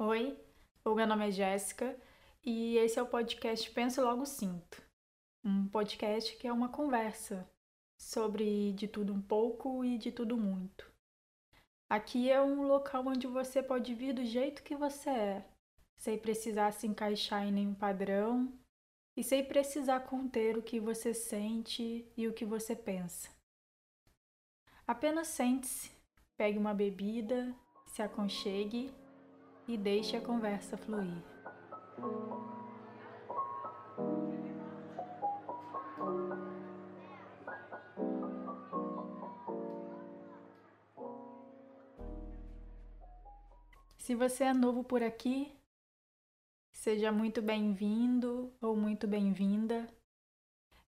Oi, o meu nome é Jéssica e esse é o podcast Penso Logo Sinto. Um podcast que é uma conversa sobre de tudo um pouco e de tudo muito. Aqui é um local onde você pode vir do jeito que você é, sem precisar se encaixar em nenhum padrão e sem precisar conter o que você sente e o que você pensa. Apenas sente-se, pegue uma bebida, se aconchegue e deixe a conversa fluir. Se você é novo por aqui, seja muito bem-vindo ou muito bem-vinda.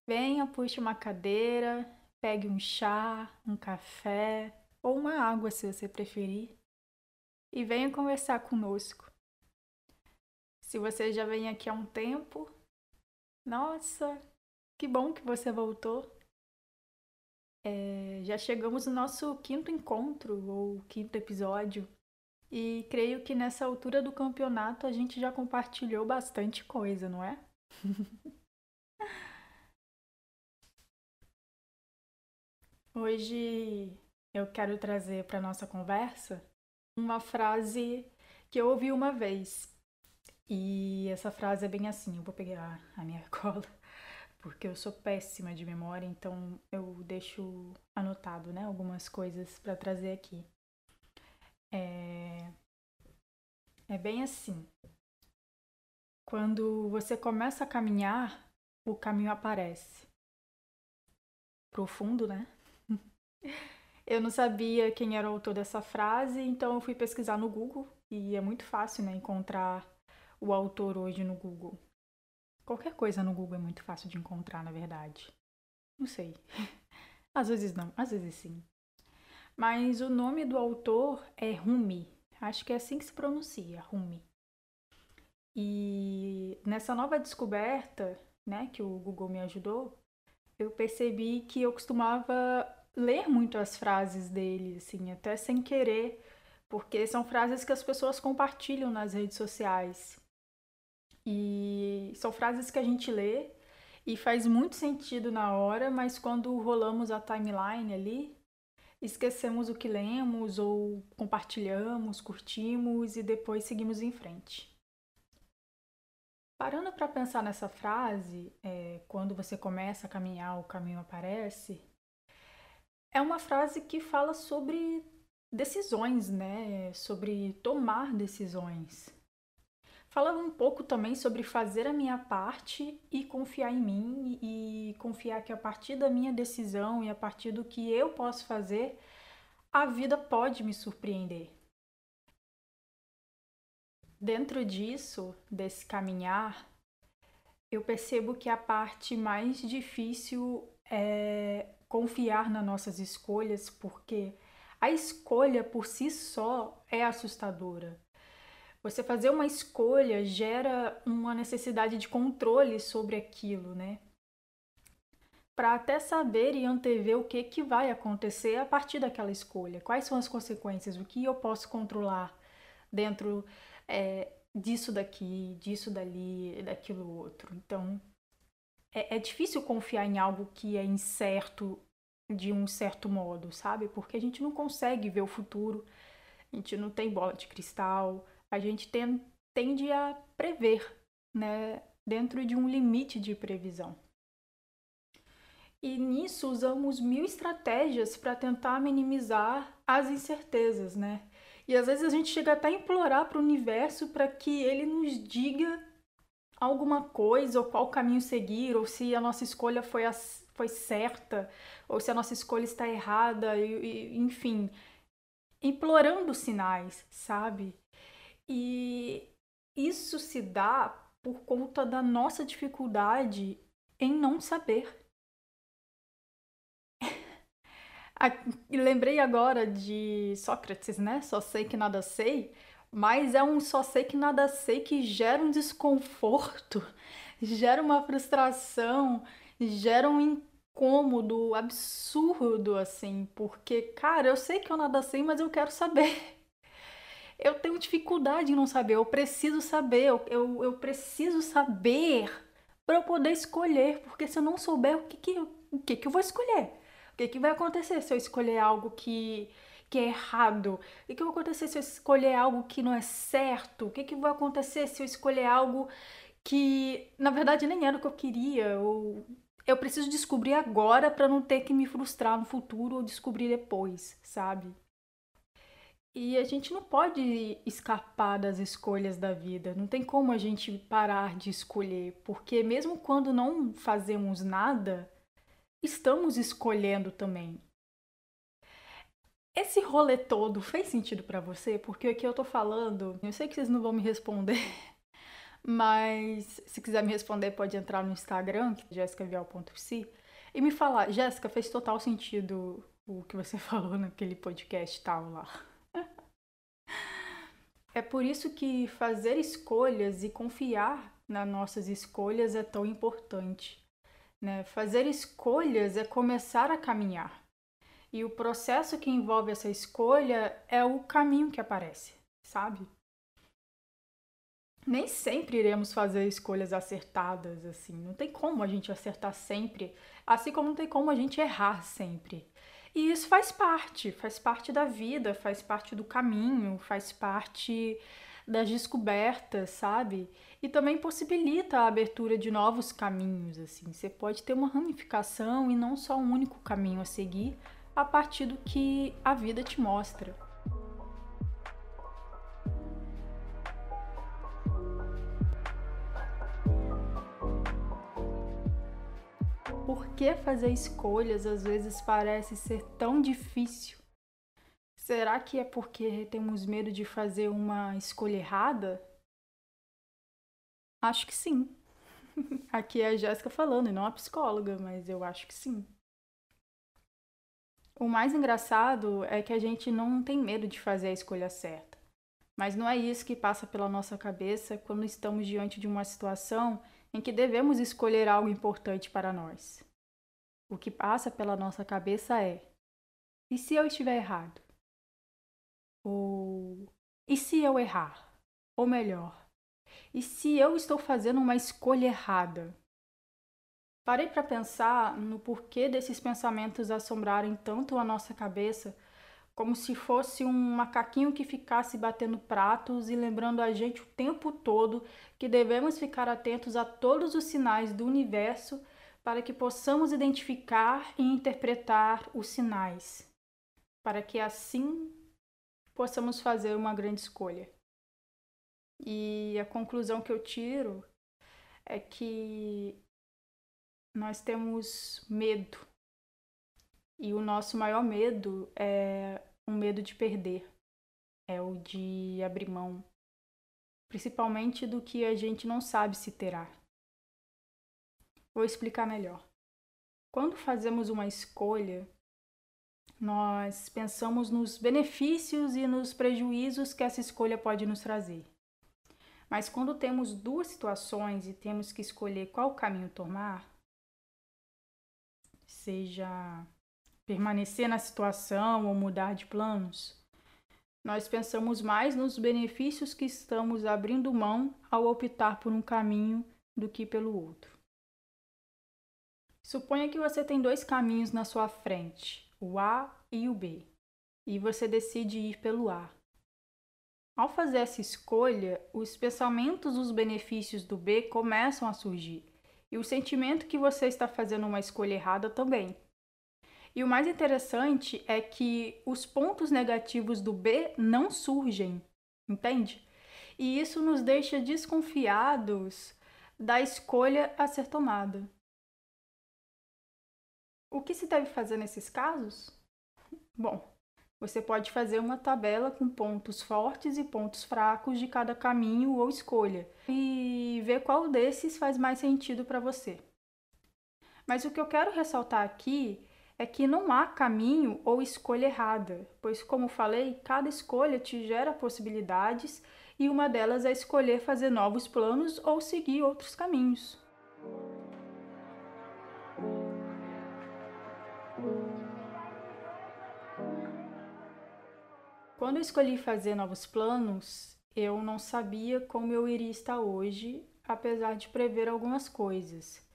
Venha, puxe uma cadeira, pegue um chá, um café ou uma água se você preferir e venha conversar conosco. Se você já vem aqui há um tempo, nossa, que bom que você voltou. É, já chegamos no nosso quinto encontro, ou quinto episódio, e creio que nessa altura do campeonato a gente já compartilhou bastante coisa, não é? Hoje eu quero trazer para nossa conversa uma frase que eu ouvi uma vez. E essa frase é bem assim, eu vou pegar a minha cola, porque eu sou péssima de memória, então eu deixo anotado, né, algumas coisas para trazer aqui. É... é bem assim. Quando você começa a caminhar, o caminho aparece. Profundo, né? Eu não sabia quem era o autor dessa frase, então eu fui pesquisar no Google e é muito fácil, né, encontrar o autor hoje no Google. Qualquer coisa no Google é muito fácil de encontrar, na verdade. Não sei. Às vezes não, às vezes sim. Mas o nome do autor é Rumi. Acho que é assim que se pronuncia, Rumi. E nessa nova descoberta, né, que o Google me ajudou, eu percebi que eu costumava ler muito as frases dele, assim, até sem querer, porque são frases que as pessoas compartilham nas redes sociais. E são frases que a gente lê e faz muito sentido na hora, mas quando rolamos a timeline ali, esquecemos o que lemos ou compartilhamos, curtimos e depois seguimos em frente. Parando para pensar nessa frase, é, quando você começa a caminhar, o caminho aparece, é uma frase que fala sobre decisões, né? Sobre tomar decisões. Fala um pouco também sobre fazer a minha parte e confiar em mim e confiar que a partir da minha decisão e a partir do que eu posso fazer, a vida pode me surpreender. Dentro disso, desse caminhar, eu percebo que a parte mais difícil é confiar nas nossas escolhas, porque a escolha por si só é assustadora. Você fazer uma escolha gera uma necessidade de controle sobre aquilo, né? Para até saber e antever o que, que vai acontecer a partir daquela escolha. Quais são as consequências, o que eu posso controlar dentro é, disso daqui, disso dali, daquilo outro. Então, é, é difícil confiar em algo que é incerto de um certo modo, sabe? Porque a gente não consegue ver o futuro, a gente não tem bola de cristal, a gente tem, tende a prever, né? Dentro de um limite de previsão. E nisso usamos mil estratégias para tentar minimizar as incertezas, né? E às vezes a gente chega até a implorar para o universo para que ele nos diga alguma coisa, ou qual caminho seguir, ou se a nossa escolha foi, a, foi certa, ou se a nossa escolha está errada, e, e, enfim, implorando sinais, sabe? E isso se dá por conta da nossa dificuldade em não saber. Lembrei agora de Sócrates, né? Só sei que nada sei mas é um só sei que nada sei que gera um desconforto, gera uma frustração, gera um incômodo absurdo, assim, porque, cara, eu sei que eu nada sei, mas eu quero saber. eu tenho dificuldade em não saber, eu preciso saber, eu, eu, eu preciso saber para eu poder escolher, porque se eu não souber o que, que, o que, que eu vou escolher, o que, que vai acontecer se eu escolher algo que, que é errado, o que, vai acontecer se eu escolher algo que não é certo, o que, que vai acontecer se eu escolher algo que na verdade nem era o que eu queria, ou eu preciso descobrir agora para não ter que me frustrar no futuro ou descobrir depois, sabe? E a gente não pode escapar das escolhas da vida, não tem como a gente parar de escolher, porque mesmo quando não fazemos nada, estamos escolhendo também. Esse rolê todo fez sentido para você? Porque aqui eu tô falando, eu sei que vocês não vão me responder, mas se quiser me responder, pode entrar no Instagram, é jessicavial.psi, e me falar, Jéssica, fez total sentido o que você falou naquele podcast tal lá. É por isso que fazer escolhas e confiar nas nossas escolhas é tão importante. Né? Fazer escolhas é começar a caminhar. E o processo que envolve essa escolha é o caminho que aparece, sabe? Nem sempre iremos fazer escolhas acertadas, assim. Não tem como a gente acertar sempre, assim como não tem como a gente errar sempre. E isso faz parte, faz parte da vida, faz parte do caminho, faz parte das descobertas, sabe? E também possibilita a abertura de novos caminhos, assim. Você pode ter uma ramificação e não só um único caminho a seguir a partir do que a vida te mostra. por que fazer escolhas às vezes parece ser tão difícil? Será que é porque temos medo de fazer uma escolha errada? Acho que sim. Aqui é a Jéssica falando e não a psicóloga, mas eu acho que sim. O mais engraçado é que a gente não tem medo de fazer a escolha certa. Mas não é isso que passa pela nossa cabeça quando estamos diante de uma situação em que devemos escolher algo importante para nós. O que passa pela nossa cabeça é: e se eu estiver errado? Ou e se eu errar? Ou melhor, e se eu estou fazendo uma escolha errada? Parei para pensar no porquê desses pensamentos assombrarem tanto a nossa cabeça como se fosse um macaquinho que ficasse batendo pratos e lembrando a gente o tempo todo que devemos ficar atentos a todos os sinais do universo para que possamos identificar e interpretar os sinais, para que assim possamos fazer uma grande escolha. E a conclusão que eu tiro é que nós temos medo e o nosso maior medo é um medo de perder, é o de abrir mão, principalmente do que a gente não sabe se terá. Vou explicar melhor. Quando fazemos uma escolha, nós pensamos nos benefícios e nos prejuízos que essa escolha pode nos trazer. Mas quando temos duas situações e temos que escolher qual caminho tomar, seja permanecer na situação ou mudar de planos, nós pensamos mais nos benefícios que estamos abrindo mão ao optar por um caminho do que pelo outro. Suponha que você tem dois caminhos na sua frente, o A e o B, e você decide ir pelo A. Ao fazer essa escolha, os pensamentos dos benefícios do B começam a surgir, e o sentimento que você está fazendo uma escolha errada também. E o mais interessante é que os pontos negativos do B não surgem, entende? E isso nos deixa desconfiados da escolha a ser tomada. O que se deve fazer nesses casos? Bom, você pode fazer uma tabela com pontos fortes e pontos fracos de cada caminho ou escolha e ver qual desses faz mais sentido para você. Mas o que eu quero ressaltar aqui é que não há caminho ou escolha errada, pois, como falei, cada escolha te gera possibilidades e uma delas é escolher fazer novos planos ou seguir outros caminhos. Quando eu escolhi fazer novos planos, eu não sabia como eu iria estar hoje, apesar de prever algumas coisas.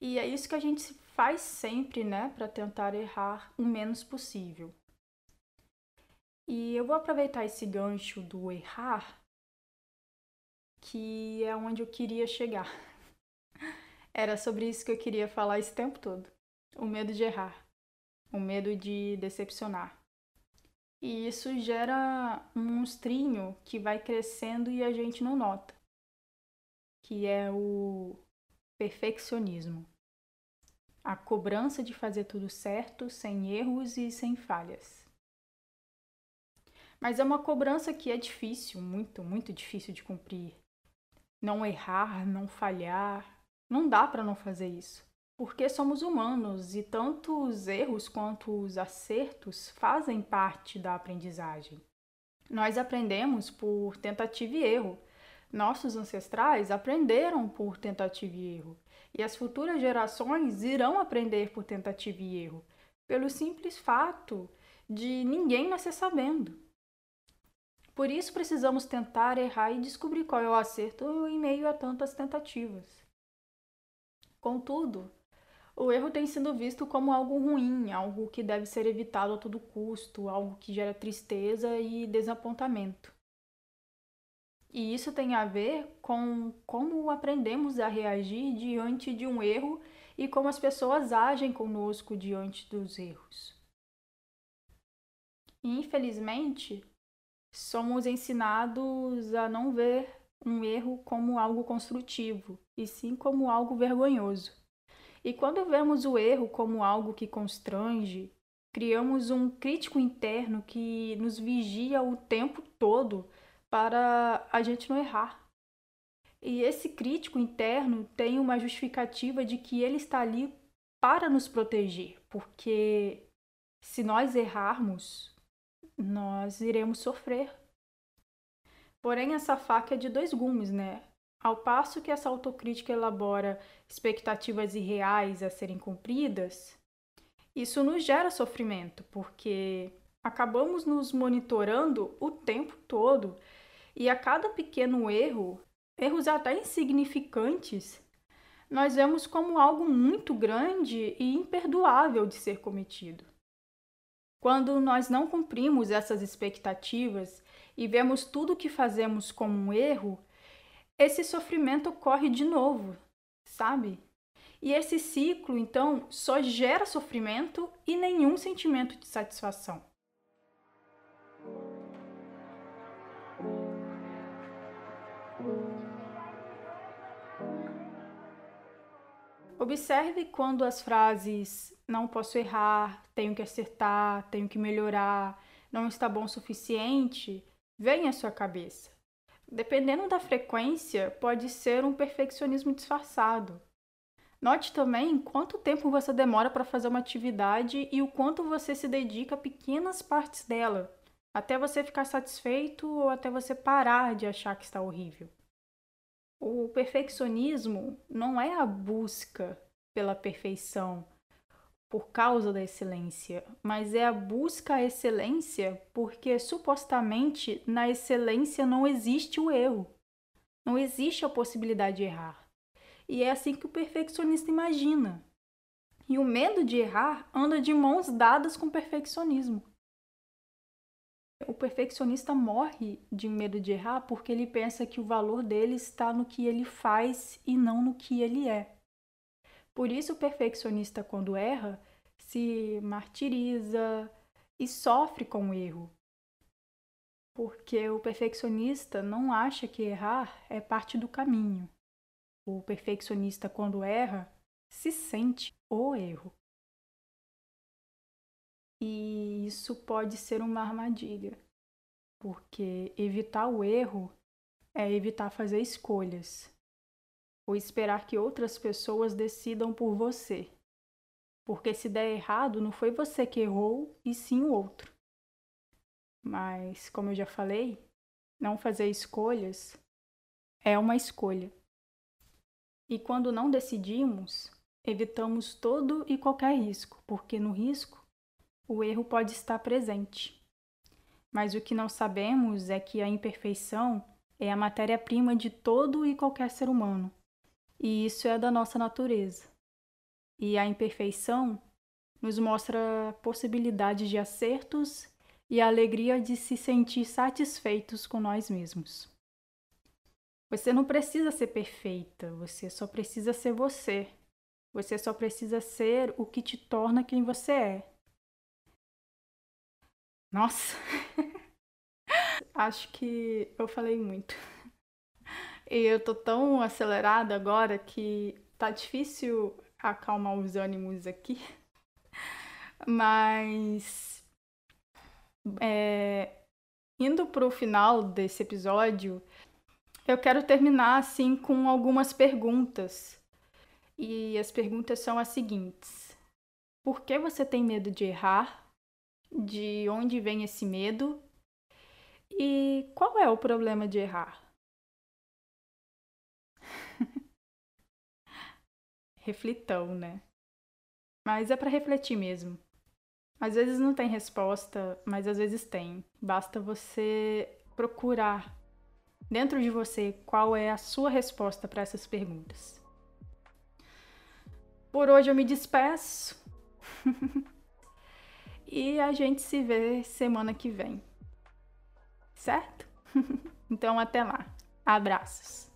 E é isso que a gente faz sempre, né, para tentar errar o menos possível. E eu vou aproveitar esse gancho do errar, que é onde eu queria chegar. Era sobre isso que eu queria falar esse tempo todo. O medo de errar, o medo de decepcionar. E isso gera um monstrinho que vai crescendo e a gente não nota, que é o perfeccionismo. A cobrança de fazer tudo certo, sem erros e sem falhas. Mas é uma cobrança que é difícil, muito, muito difícil de cumprir. Não errar, não falhar, não dá para não fazer isso. Porque somos humanos e tanto os erros quanto os acertos fazem parte da aprendizagem. Nós aprendemos por tentativa e erro. Nossos ancestrais aprenderam por tentativa e erro. E as futuras gerações irão aprender por tentativa e erro, pelo simples fato de ninguém nascer sabendo. Por isso precisamos tentar, errar e descobrir qual é o acerto em meio a tantas tentativas. Contudo, o erro tem sido visto como algo ruim, algo que deve ser evitado a todo custo, algo que gera tristeza e desapontamento. E isso tem a ver com como aprendemos a reagir diante de um erro e como as pessoas agem conosco diante dos erros. Infelizmente, somos ensinados a não ver um erro como algo construtivo, e sim como algo vergonhoso. E quando vemos o erro como algo que constrange, criamos um crítico interno que nos vigia o tempo todo para a gente não errar. E esse crítico interno tem uma justificativa de que ele está ali para nos proteger, porque se nós errarmos, nós iremos sofrer. Porém, essa faca é de dois gumes, né? Ao passo que essa autocrítica elabora expectativas irreais a serem cumpridas, isso nos gera sofrimento, porque acabamos nos monitorando o tempo todo e a cada pequeno erro, erros até insignificantes, nós vemos como algo muito grande e imperdoável de ser cometido. Quando nós não cumprimos essas expectativas e vemos tudo o que fazemos como um erro, esse sofrimento ocorre de novo, sabe? E esse ciclo, então, só gera sofrimento e nenhum sentimento de satisfação. Observe quando as frases não posso errar, tenho que acertar, tenho que melhorar, não está bom o suficiente, vêm à sua cabeça. Dependendo da frequência, pode ser um perfeccionismo disfarçado. Note também quanto tempo você demora para fazer uma atividade e o quanto você se dedica a pequenas partes dela, até você ficar satisfeito ou até você parar de achar que está horrível. O perfeccionismo não é a busca pela perfeição, por causa da excelência, mas é a busca à excelência porque supostamente na excelência não existe o erro. Não existe a possibilidade de errar. E é assim que o perfeccionista imagina. E o medo de errar anda de mãos dadas com o perfeccionismo. O perfeccionista morre de medo de errar porque ele pensa que o valor dele está no que ele faz e não no que ele é. Por isso, o perfeccionista, quando erra, se martiriza e sofre com o erro. Porque o perfeccionista não acha que errar é parte do caminho. O perfeccionista, quando erra, se sente o erro. E isso pode ser uma armadilha, porque evitar o erro é evitar fazer escolhas ou esperar que outras pessoas decidam por você. Porque se der errado, não foi você que errou, e sim o outro. Mas, como eu já falei, não fazer escolhas é uma escolha. E quando não decidimos, evitamos todo e qualquer risco, porque no risco o erro pode estar presente. mas o que não sabemos é que a imperfeição é a matéria-prima de todo e qualquer ser humano. E isso é da nossa natureza. E a imperfeição nos mostra possibilidades de acertos e a alegria de se sentir satisfeitos com nós mesmos. Você não precisa ser perfeita, você só precisa ser você. Você só precisa ser o que te torna quem você é. Nossa! Acho que eu falei muito. E eu tô tão acelerada agora que tá difícil acalmar os ânimos aqui. Mas. É, indo pro final desse episódio, eu quero terminar assim com algumas perguntas. E as perguntas são as seguintes: Por que você tem medo de errar? De onde vem esse medo? E qual é o problema de errar? Reflitão, né? Mas é para refletir mesmo. Às vezes não tem resposta, mas às vezes tem. Basta você procurar dentro de você qual é a sua resposta para essas perguntas. Por hoje eu me despeço. e a gente se vê semana que vem. Certo? então até lá. Abraços.